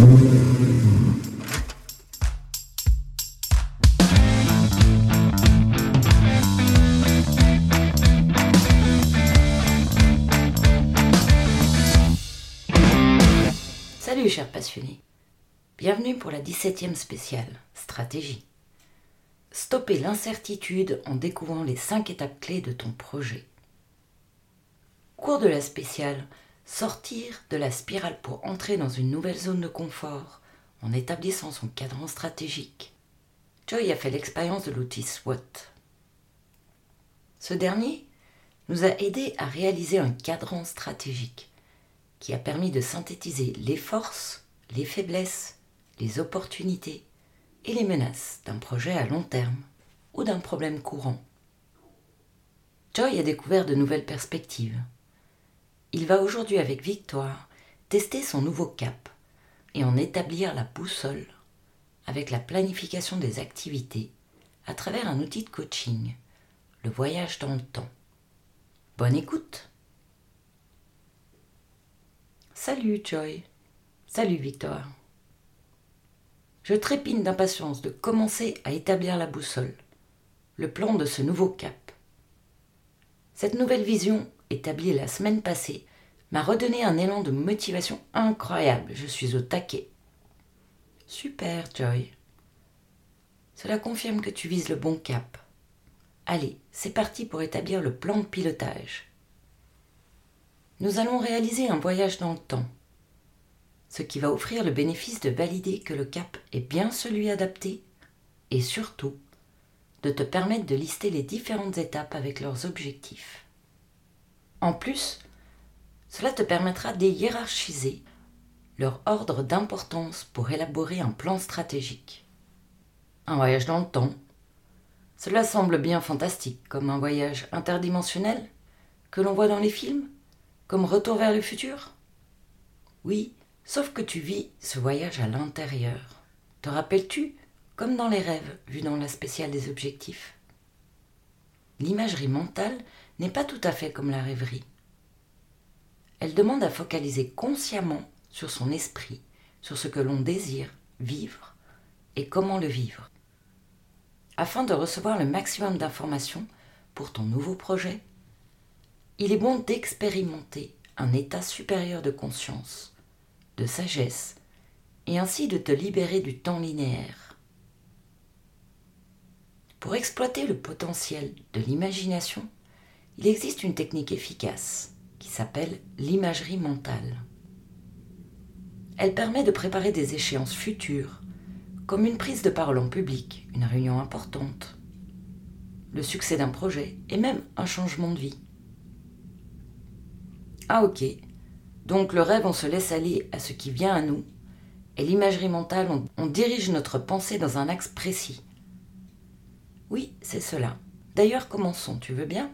Salut chers passionnés. Bienvenue pour la 17e spéciale, stratégie. Stopper l'incertitude en découvrant les 5 étapes clés de ton projet. Cours de la spéciale, sortir de la spirale pour entrer dans une nouvelle zone de confort en établissant son cadran stratégique. Joy a fait l'expérience de l'outil SWOT. Ce dernier nous a aidé à réaliser un cadran stratégique qui a permis de synthétiser les forces, les faiblesses, les opportunités et les menaces d'un projet à long terme ou d'un problème courant. Joy a découvert de nouvelles perspectives. Il va aujourd'hui avec Victoire tester son nouveau cap et en établir la boussole avec la planification des activités à travers un outil de coaching, le voyage dans le temps. Bonne écoute Salut Joy Salut Victoire Je trépine d'impatience de commencer à établir la boussole, le plan de ce nouveau cap. Cette nouvelle vision, établie la semaine passée, m'a redonné un élan de motivation incroyable. Je suis au taquet. Super, Joy. Cela confirme que tu vises le bon cap. Allez, c'est parti pour établir le plan de pilotage. Nous allons réaliser un voyage dans le temps, ce qui va offrir le bénéfice de valider que le cap est bien celui adapté et surtout de te permettre de lister les différentes étapes avec leurs objectifs. En plus, cela te permettra de hiérarchiser leur ordre d'importance pour élaborer un plan stratégique. Un voyage dans le temps. Cela semble bien fantastique, comme un voyage interdimensionnel que l'on voit dans les films comme Retour vers le futur Oui, sauf que tu vis ce voyage à l'intérieur. Te rappelles-tu Comme dans les rêves, vus dans la spéciale des objectifs? L'imagerie mentale n'est pas tout à fait comme la rêverie. Elle demande à focaliser consciemment sur son esprit, sur ce que l'on désire vivre et comment le vivre. Afin de recevoir le maximum d'informations pour ton nouveau projet, il est bon d'expérimenter un état supérieur de conscience, de sagesse, et ainsi de te libérer du temps linéaire. Pour exploiter le potentiel de l'imagination, il existe une technique efficace qui s'appelle l'imagerie mentale. Elle permet de préparer des échéances futures, comme une prise de parole en public, une réunion importante, le succès d'un projet et même un changement de vie. Ah ok. Donc le rêve, on se laisse aller à ce qui vient à nous. Et l'imagerie mentale, on, dirige notre pensée dans un axe précis. Oui, c'est cela. D'ailleurs, commençons, tu veux bien?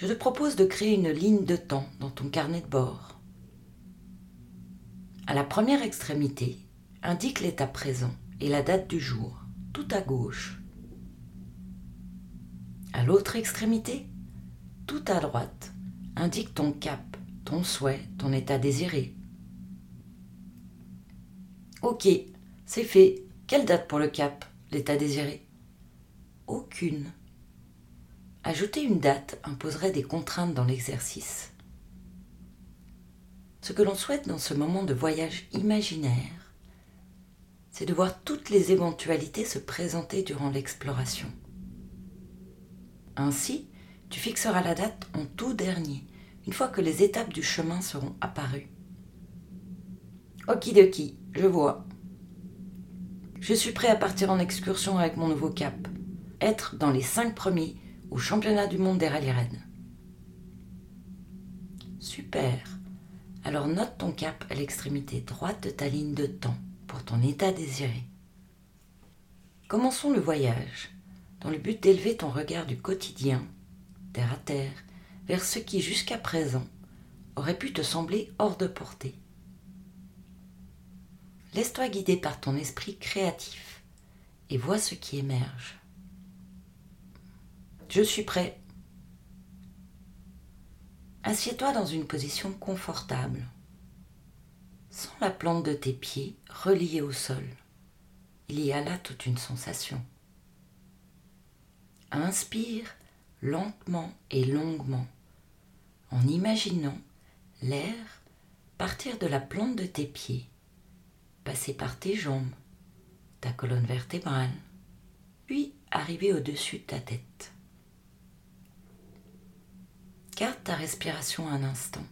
Je te propose de créer une ligne de temps dans ton carnet de bord. À la première extrémité, indique l'état présent et la date du jour, tout à gauche. À l'autre extrémité, tout à droite, indique ton cap, ton souhait, ton état désiré. Ok, c'est fait. Quelle date pour le cap, l'état désiré? Aucune. Ajouter une date imposerait des contraintes dans l'exercice. Ce que l'on souhaite dans ce moment de voyage imaginaire, c'est de voir toutes les éventualités se présenter durant l'exploration. Ainsi, tu fixeras la date en tout dernier, une fois que les étapes du chemin seront apparues. Okidoki, je vois. Je suis prêt à partir en excursion avec mon nouveau cap. Être dans les cinq premiers au championnat du monde des rallyes rennes. Super. Alors note ton cap à l'extrémité droite de ta ligne de temps pour ton état désiré. Commençons le voyage dans le but d'élever ton regard du quotidien terre à terre, vers ce qui jusqu'à présent aurait pu te sembler hors de portée. Laisse-toi guider par ton esprit créatif et vois ce qui émerge. Je suis prêt. Assieds-toi dans une position confortable. sans la plante de tes pieds reliée au sol. Il y a là toute une sensation. Inspire lentement et longuement en imaginant l'air partir de la plante de tes pieds, passer par tes jambes, ta colonne vertébrale, puis arriver au-dessus de ta tête. Garde ta respiration un instant,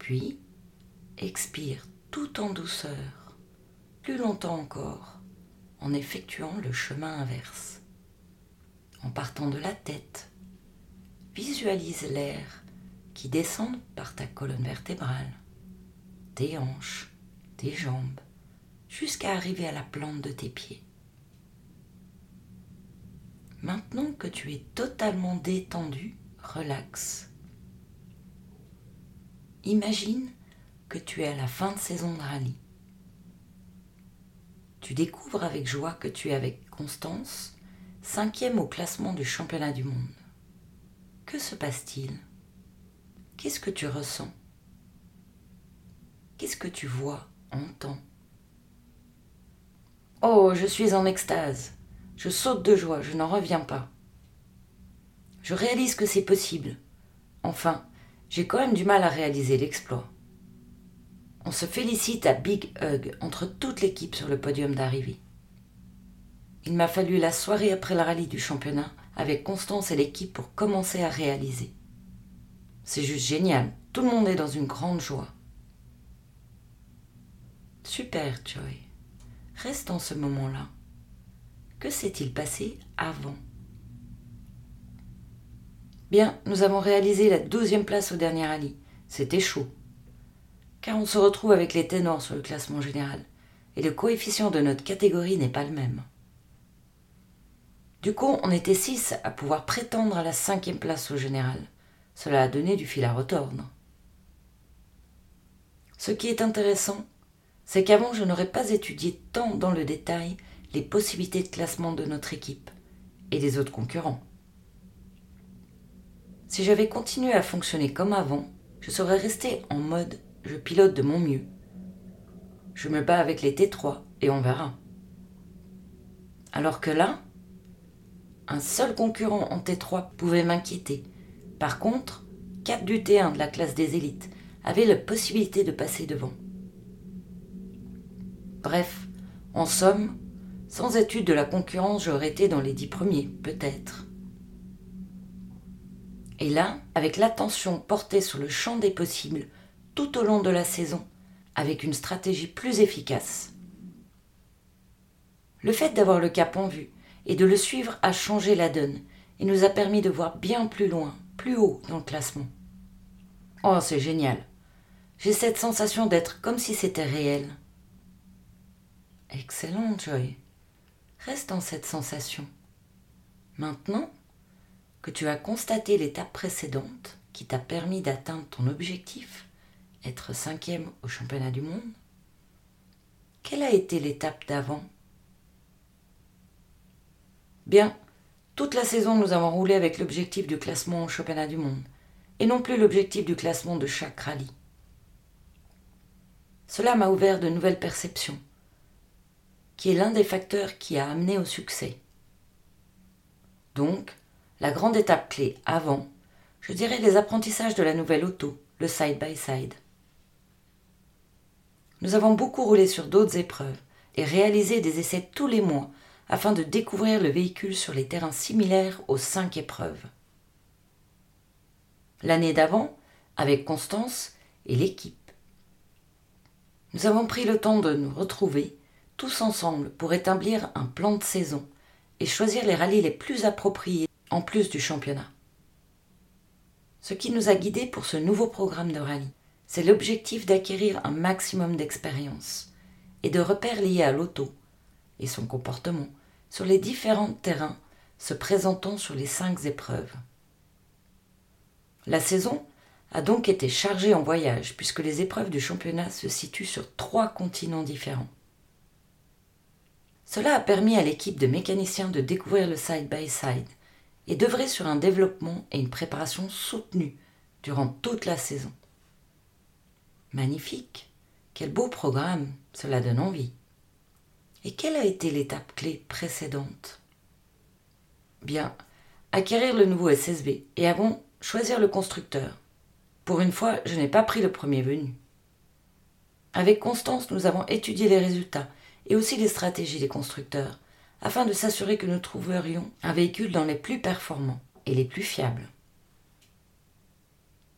puis expire tout en douceur, plus longtemps encore, en effectuant le chemin inverse. En partant de la tête, visualise l'air qui descend par ta colonne vertébrale, tes hanches, tes jambes, jusqu'à arriver à la plante de tes pieds. Maintenant que tu es totalement détendu, relax. Imagine que tu es à la fin de saison de rallye. Tu découvres avec joie que tu es avec Constance, cinquième au classement du championnat du monde. Que se passe-t-il? Qu'est-ce que tu ressens? Qu'est-ce que tu vois, entends? Oh, je suis en extase. Je saute de joie, je n'en reviens pas. Je réalise que c'est possible. Enfin, j'ai quand même du mal à réaliser l'exploit. On se félicite à Big Hug entre toute l'équipe sur le podium d'arrivée. Il m'a fallu la soirée après le rallye du championnat avec Constance et l'équipe pour commencer à réaliser. C'est juste génial, tout le monde est dans une grande joie. Super, Joy. Reste en ce moment-là. Que s'est-il passé avant? Bien, nous avons réalisé la douzième place au dernier rallye. C'était chaud. Car on se retrouve avec les ténors sur le classement général, et le coefficient de notre catégorie n'est pas le même. Du coup, on était six à pouvoir prétendre à la cinquième place au général. Cela a donné du fil à retordre. Ce qui est intéressant, c'est qu'avant je n'aurais pas étudié tant dans le détail les possibilités de classement de notre équipe et des autres concurrents. Si j'avais continué à fonctionner comme avant, je serais resté en mode je pilote de mon mieux. Je me bats avec les T3 et on verra. Alors que là, un seul concurrent en T3 pouvait m'inquiéter. Par contre, quatre du T1 de la classe des élites avaient la possibilité de passer devant. Bref, en somme, sans étude de la concurrence, j'aurais été dans les dix premiers, peut-être. Et là, avec l'attention portée sur le champ des possibles tout au long de la saison, avec une stratégie plus efficace. Le fait d'avoir le cap en vue et de le suivre a changé la donne et nous a permis de voir bien plus loin, plus haut dans le classement. Oh, c'est génial. J'ai cette sensation d'être comme si c'était réel. Excellent, Joy. Reste dans cette sensation. Maintenant que tu as constaté l'étape précédente qui t'a permis d'atteindre ton objectif, être cinquième au championnat du monde, quelle a été l'étape d'avant? Bien, toute la saison nous avons roulé avec l'objectif du classement au championnat du monde, et non plus l'objectif du classement de chaque rallye. Cela m'a ouvert de nouvelles perceptions qui est l'un des facteurs qui a amené au succès. Donc, la grande étape clé avant, je dirais les apprentissages de la nouvelle auto, le side-by-side. Nous avons beaucoup roulé sur d'autres épreuves et réalisé des essais tous les mois afin de découvrir le véhicule sur les terrains similaires aux cinq épreuves. L'année d'avant, avec Constance et l'équipe. Nous avons pris le temps de nous retrouver tous ensemble pour établir un plan de saison et choisir les rallyes les plus appropriés en plus du championnat. Ce qui nous a guidés pour ce nouveau programme de rallye, c'est l'objectif d'acquérir un maximum d'expérience et de repères liés à l'auto et son comportement sur les différents terrains se présentant sur les cinq épreuves. La saison a donc été chargée en voyage puisque les épreuves du championnat se situent sur trois continents différents. Cela a permis à l'équipe de mécaniciens de découvrir le side-by-side et d'œuvrer sur un développement et une préparation soutenue durant toute la saison. Magnifique, Quel beau programme, cela donne envie. Et quelle a été l'étape clé précédente? Bien, acquérir le nouveau SSB et avant, choisir le constructeur. Pour une fois, je n'ai pas pris le premier venu. Avec Constance, nous avons étudié les résultats et aussi les stratégies des constructeurs, afin de s'assurer que nous trouverions un véhicule dans les plus performants et les plus fiables.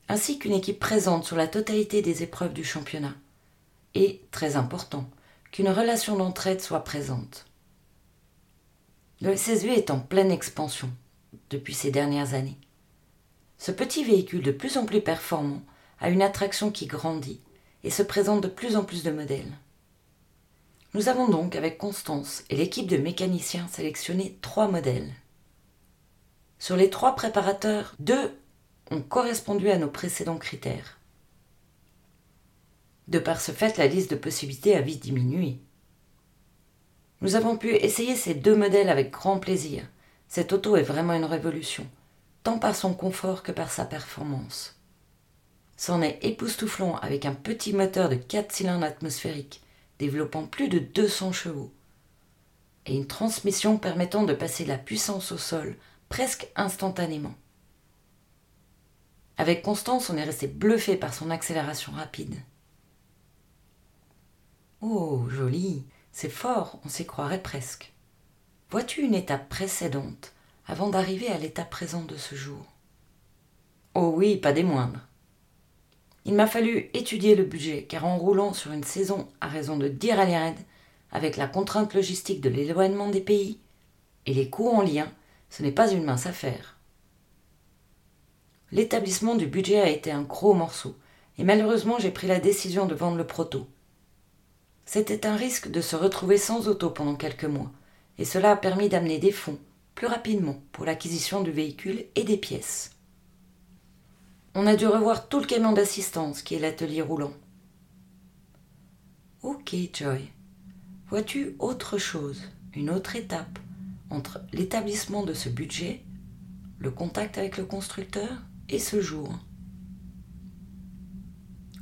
Ainsi qu'une équipe présente sur la totalité des épreuves du championnat. Et, très important, qu'une relation d'entraide soit présente. Le SSV est en pleine expansion depuis ces dernières années. Ce petit véhicule de plus en plus performant a une attraction qui grandit et se présente de plus en plus de modèles. Nous avons donc, avec Constance et l'équipe de mécaniciens, sélectionné trois modèles. Sur les trois préparateurs, deux ont correspondu à nos précédents critères. De par ce fait, la liste de possibilités a vite diminué. Nous avons pu essayer ces deux modèles avec grand plaisir. Cette auto est vraiment une révolution, tant par son confort que par sa performance. C'en est époustouflant avec un petit moteur de 4 cylindres atmosphériques développant plus de 200 chevaux, et une transmission permettant de passer la puissance au sol presque instantanément. Avec Constance, on est resté bluffé par son accélération rapide. Oh, joli, c'est fort, on s'y croirait presque. Vois-tu une étape précédente avant d'arriver à l'état présent de ce jour? Oh oui, pas des moindres. Il m'a fallu étudier le budget, car en roulant sur une saison à raison de 10 raids avec la contrainte logistique de l'éloignement des pays et les coûts en lien, ce n'est pas une mince affaire. L'établissement du budget a été un gros morceau, et malheureusement j'ai pris la décision de vendre le proto. C'était un risque de se retrouver sans auto pendant quelques mois, et cela a permis d'amener des fonds plus rapidement pour l'acquisition du véhicule et des pièces. On a dû revoir tout le camion d'assistance qui est l'atelier roulant. Ok, Joy. Vois-tu autre chose, une autre étape entre l'établissement de ce budget, le contact avec le constructeur et ce jour?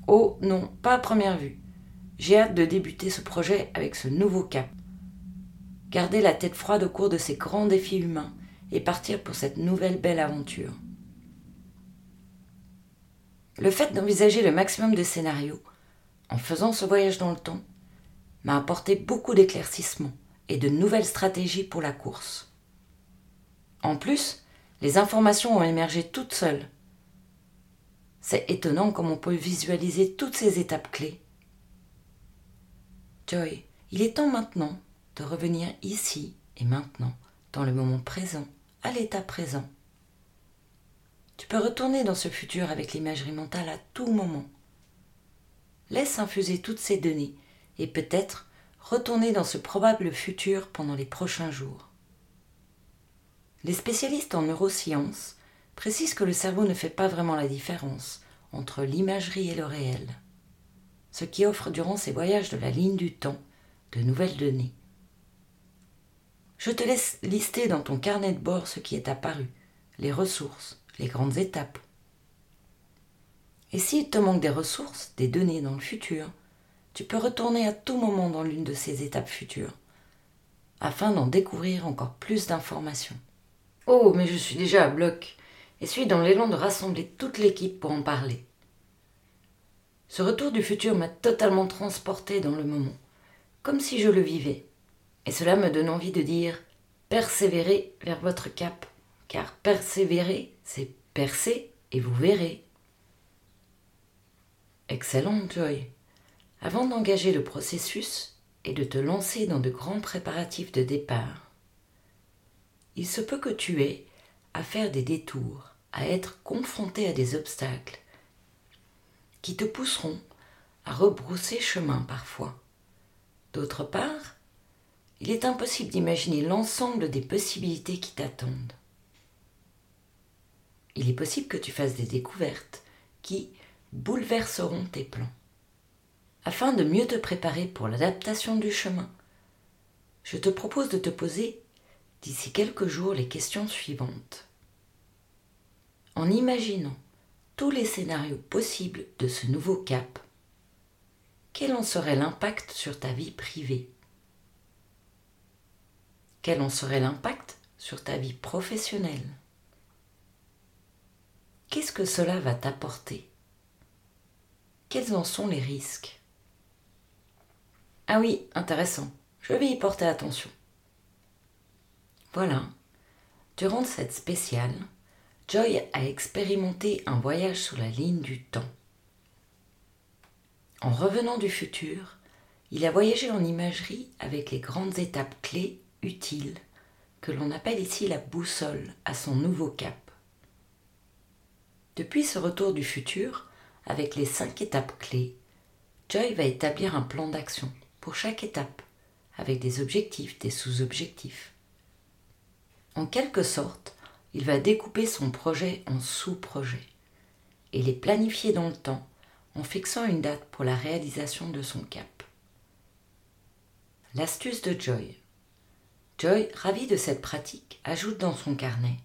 Oh non, pas à première vue. J'ai hâte de débuter ce projet avec ce nouveau cap. Garder la tête froide au cours de ces grands défis humains et partir pour cette nouvelle belle aventure. Le fait d'envisager le maximum de scénarios, en faisant ce voyage dans le temps, m'a apporté beaucoup d'éclaircissements et de nouvelles stratégies pour la course. En plus, les informations ont émergé toutes seules. C'est étonnant comme on peut visualiser toutes ces étapes clés. Joy, il est temps maintenant de revenir ici et maintenant, dans le moment présent, à l'état présent. Tu peux retourner dans ce futur avec l'imagerie mentale à tout moment. Laisse infuser toutes ces données et peut-être retourner dans ce probable futur pendant les prochains jours. Les spécialistes en neurosciences précisent que le cerveau ne fait pas vraiment la différence entre l'imagerie et le réel, ce qui offre durant ces voyages de la ligne du temps de nouvelles données. Je te laisse lister dans ton carnet de bord ce qui est apparu, les ressources, les grandes étapes. Et s'il te manque des ressources, des données dans le futur, tu peux retourner à tout moment dans l'une de ces étapes futures, afin d'en découvrir encore plus d'informations. Oh, mais je suis déjà à bloc, et suis dans l'élan de rassembler toute l'équipe pour en parler. Ce retour du futur m'a totalement transporté dans le moment, comme si je le vivais, et cela me donne envie de dire persévérez vers votre cap car persévérer, c'est percer et vous verrez. Excellent, Joy. Avant d'engager le processus et de te lancer dans de grands préparatifs de départ, il se peut que tu aies à faire des détours, à être confronté à des obstacles qui te pousseront à rebrousser chemin parfois. D'autre part, il est impossible d'imaginer l'ensemble des possibilités qui t'attendent il est possible que tu fasses des découvertes qui bouleverseront tes plans. Afin de mieux te préparer pour l'adaptation du chemin, je te propose de te poser d'ici quelques jours les questions suivantes. En imaginant tous les scénarios possibles de ce nouveau cap, quel en serait l'impact sur ta vie privée? Quel en serait l'impact sur ta vie professionnelle? Qu'est-ce que cela va t'apporter? Quels en sont les risques? Ah oui, intéressant. Je vais y porter attention. Voilà. Durant cette spéciale, Joy a expérimenté un voyage sur la ligne du temps. En revenant du futur, il a voyagé en imagerie avec les grandes étapes clés utiles que l'on appelle ici la boussole à son nouveau cap. Depuis ce retour du futur, avec les cinq étapes clés, Joy va établir un plan d'action pour chaque étape, avec des objectifs, des sous-objectifs. En quelque sorte, il va découper son projet en sous-projets et les planifier dans le temps en fixant une date pour la réalisation de son cap. L'astuce de Joy. Joy, ravi de cette pratique, ajoute dans son carnet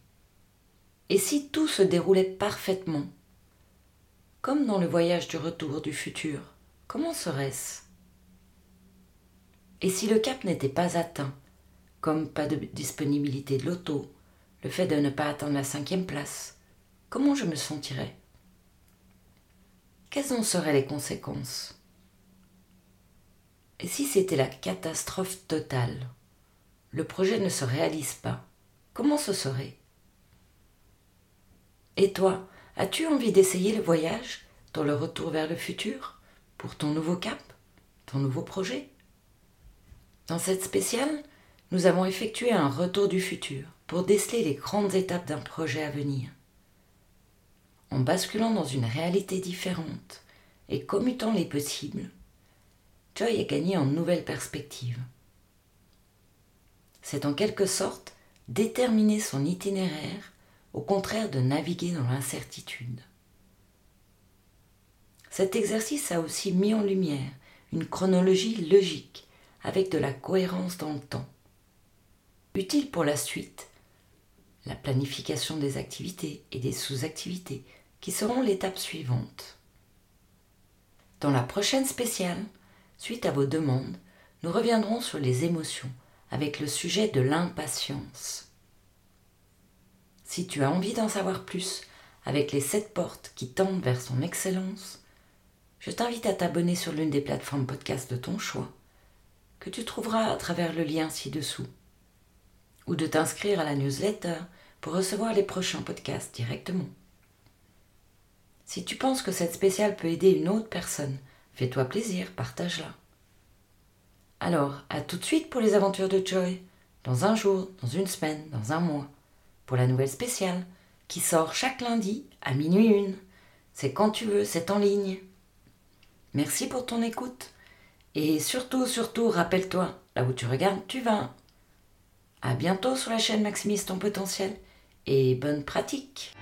Et si tout se déroulait parfaitement Comme dans le voyage du retour du futur, comment serait-ce? Et si le cap n'était pas atteint, comme pas de disponibilité de l'auto, le fait de ne pas atteindre la cinquième place, comment je me sentirais? Quelles en seraient les conséquences? Et si c'était la catastrophe totale? Le projet ne se réalise pas. Comment ce serait? Et toi, as-tu envie d'essayer le voyage dans le retour vers le futur pour ton nouveau cap, ton nouveau projet? Dans cette spéciale, nous avons effectué un retour du futur pour déceler les grandes étapes d'un projet à venir. En basculant dans une réalité différente et commutant les possibles, Joy a gagné en nouvelles perspectives. C'est en quelque sorte déterminer son itinéraire au contraire de naviguer dans l'incertitude. Cet exercice a aussi mis en lumière une chronologie logique avec de la cohérence dans le temps. Utile pour la suite la planification des activités et des sous-activités qui seront l'étape suivante. Dans la prochaine spéciale, suite à vos demandes, nous reviendrons sur les émotions avec le sujet de l'impatience. Si tu as envie d'en savoir plus avec les sept portes qui tendent vers son excellence, je t'invite à t'abonner sur l'une des plateformes podcast de ton choix, que tu trouveras à travers le lien ci-dessous, ou de t'inscrire à la newsletter pour recevoir les prochains podcasts directement. Si tu penses que cette spéciale peut aider une autre personne, fais-toi plaisir, partage-la. Alors, à tout de suite pour les aventures de Joy, dans un jour, dans une semaine, dans un mois, pour la nouvelle spéciale, qui sort chaque lundi à minuit une. C'est quand tu veux, c'est en ligne. Merci pour ton écoute. Et surtout, surtout, rappelle-toi, là où tu regardes, tu vas. À bientôt sur la chaîne Maximise ton potentiel et bonne pratique